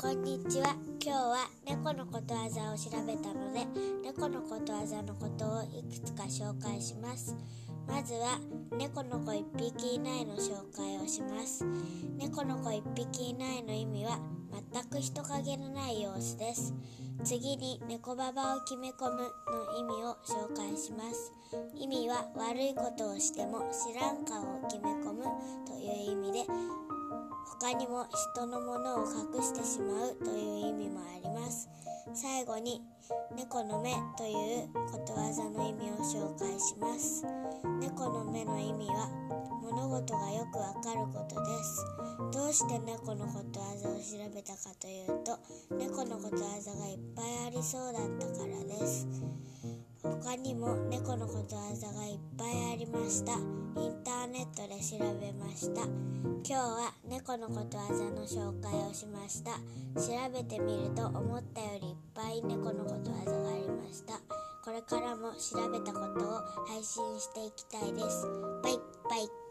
こんにちは。今日は猫のことわざを調べたので猫のことわざのことをいくつか紹介します。まずは猫の子一匹いないの紹介をします。猫の子一匹いないの意味は全く人影のない様子です。次に猫ババを決め込むの意味を紹介します。意味は悪いことをしても知らん顔を決め込む。他にも人のものを隠してしまうという意味もあります。最後に猫の目ということわざの意味を紹介します。猫の目の意味は物事がよくわかることです。どうして猫のことわざを調べたかというと猫のことわざがいっぱいありそうだったからです。にも猫のことわざがいっぱいありました。インターネットで調べました。今日は猫のことわざの紹介をしました。調べてみると思ったよりいっぱい猫のことわざがありました。これからも調べたことを配信していきたいです。バイバイ。